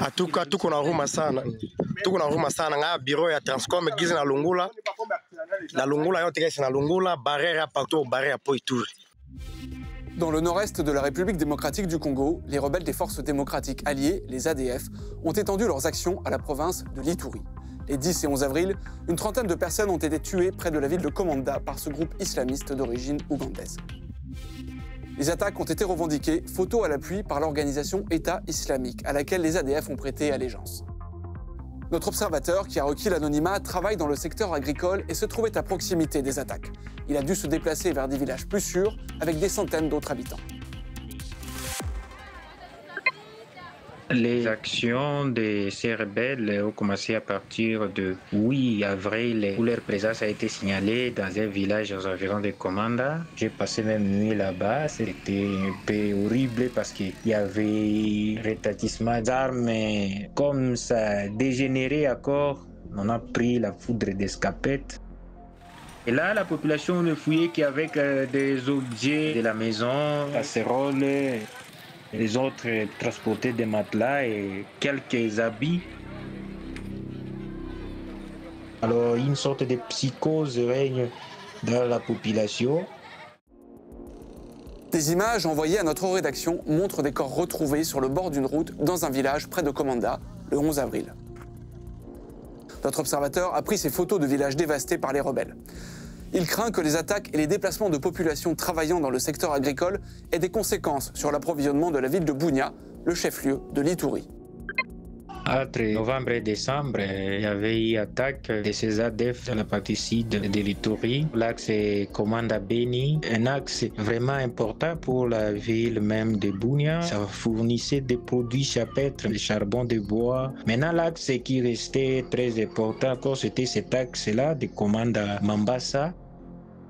Atuka tuko na huruma sana, tuko na huruma sana nga biro ya Transcom gizi na lungula na lungula yote kesi na lungula barrière hapa tu barrière po Ituri. Dans le nord-est de la République démocratique du Congo, les rebelles des forces démocratiques alliées, les ADF, ont étendu leurs actions à la province de l'Ituri. Les 10 et 11 avril, une trentaine de personnes ont été tuées près de la ville de Komanda par ce groupe islamiste d'origine ougandaise. Les attaques ont été revendiquées, photo à l'appui, par l'organisation État islamique, à laquelle les ADF ont prêté allégeance. Notre observateur, qui a requis l'anonymat, travaille dans le secteur agricole et se trouvait à proximité des attaques. Il a dû se déplacer vers des villages plus sûrs, avec des centaines d'autres habitants. Les actions de ces rebelles ont commencé à partir de 8 avril où leur présence a été signalée dans un village aux environs de Komanda. J'ai passé même nuit là-bas. C'était un peu horrible parce qu'il y avait rétatissement d'armes. Comme ça a dégénéré encore, on a pris la foudre d'escapette. Et là, la population ne fouillait qu'avec euh, des objets de la maison, casseroles, les autres transportaient des matelas et quelques habits. Alors une sorte de psychose règne dans la population. Des images envoyées à notre rédaction montrent des corps retrouvés sur le bord d'une route dans un village près de Komanda le 11 avril. Notre observateur a pris ces photos de villages dévastés par les rebelles. Il craint que les attaques et les déplacements de populations travaillant dans le secteur agricole aient des conséquences sur l'approvisionnement de la ville de Bounia, le chef-lieu de l'Itourie. Entre novembre et décembre, il y avait eu attaque de ces ADF dans la partie sud de l'Itourie. L'axe Commanda Beni, un axe vraiment important pour la ville même de Bounia. Ça fournissait des produits chapitres, le charbon de bois. Maintenant, l'axe qui restait très important encore, c'était cet axe-là de Commanda Mambasa.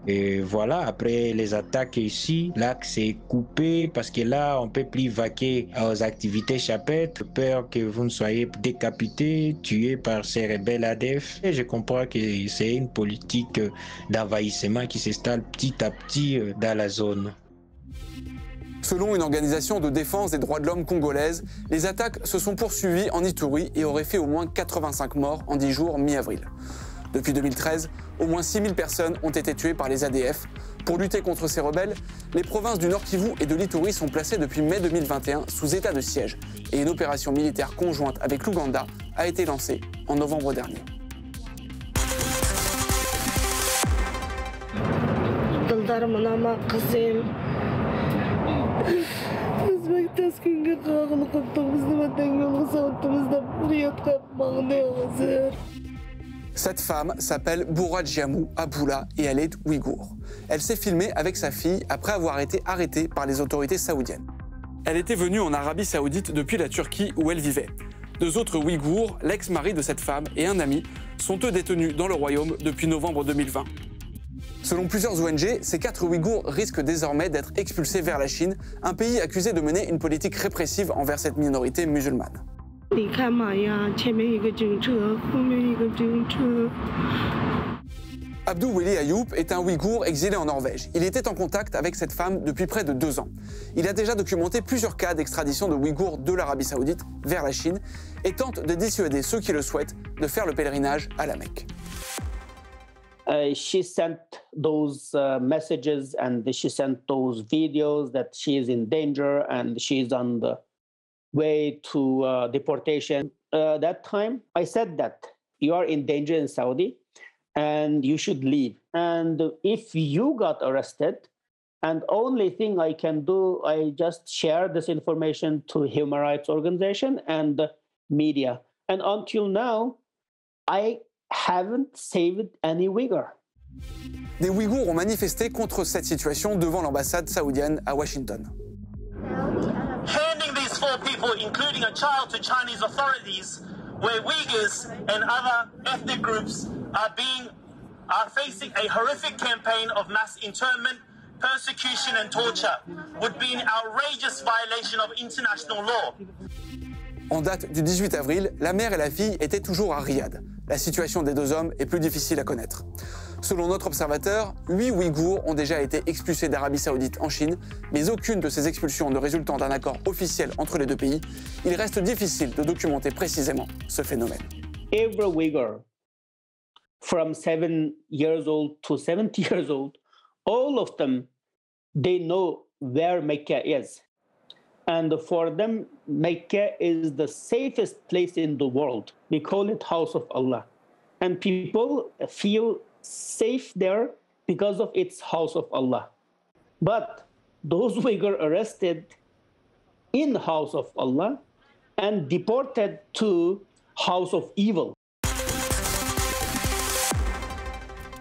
Et voilà, après les attaques ici, l'axe est coupé parce que là, on peut plus vaquer aux activités chapitres, peur que vous ne soyez décapité, tué par ces rebelles ADF. Et je comprends que c'est une politique d'envahissement qui s'installe petit à petit dans la zone. Selon une organisation de défense des droits de l'homme congolaise, les attaques se sont poursuivies en Ituri et auraient fait au moins 85 morts en 10 jours mi-avril. Depuis 2013, au moins 6000 personnes ont été tuées par les ADF. Pour lutter contre ces rebelles, les provinces du Nord Kivu et de l'Ituri sont placées depuis mai 2021 sous état de siège et une opération militaire conjointe avec l'Ouganda a été lancée en novembre dernier. Cette femme s'appelle Bourad Aboula et elle est ouïghour. Elle s'est filmée avec sa fille après avoir été arrêtée par les autorités saoudiennes. Elle était venue en Arabie saoudite depuis la Turquie où elle vivait. Deux autres ouïghours, l'ex-mari de cette femme et un ami, sont eux détenus dans le royaume depuis novembre 2020. Selon plusieurs ONG, ces quatre Ouïghours risquent désormais d'être expulsés vers la Chine, un pays accusé de mener une politique répressive envers cette minorité musulmane. Abdou Weli Ayoub est un Ouïghour exilé en Norvège. Il était en contact avec cette femme depuis près de deux ans. Il a déjà documenté plusieurs cas d'extradition de Ouïghours de l'Arabie Saoudite vers la Chine et tente de dissuader ceux qui le souhaitent de faire le pèlerinage à la Mecque. Uh, she sent those uh, messages and she sent those videos that she is in danger and she's on the way to uh, deportation. Uh, that time, I said that you are in danger in Saudi and you should leave. And if you got arrested, and only thing I can do, I just share this information to human rights organization and media. And until now, I haven't saved any Uyghur. Des Ouïghours ont manifesté contre cette situation devant l'ambassade saoudienne à Washington. People, including a child, to Chinese authorities, where Uyghurs and other ethnic groups are facing a horrific campaign of mass internment, persecution, and torture, would be an outrageous violation of international law. En date du 18 avril, la mère et la fille étaient toujours à Riyad. La situation des deux hommes est plus difficile à connaître. Selon notre observateur, 8 Ouïghours ont déjà été expulsés d'Arabie Saoudite en Chine, mais aucune de ces expulsions ne résultant d'un accord officiel entre les deux pays, il reste difficile de documenter précisément ce phénomène. Every Uyghur, from seven years old to 70 years old, all of them, they know where Mecca is. And for them, Mecca is the safest place in the world. We call it House of Allah. And people feel safe there because of its House of Allah. But those arrested in House of Allah and deported to House of Evil.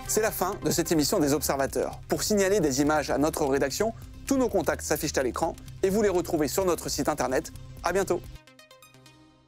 C'est la fin de cette émission des observateurs. Pour signaler des images à notre rédaction, tous nos contacts s'affichent à l'écran et vous les retrouvez sur notre site internet. À bientôt.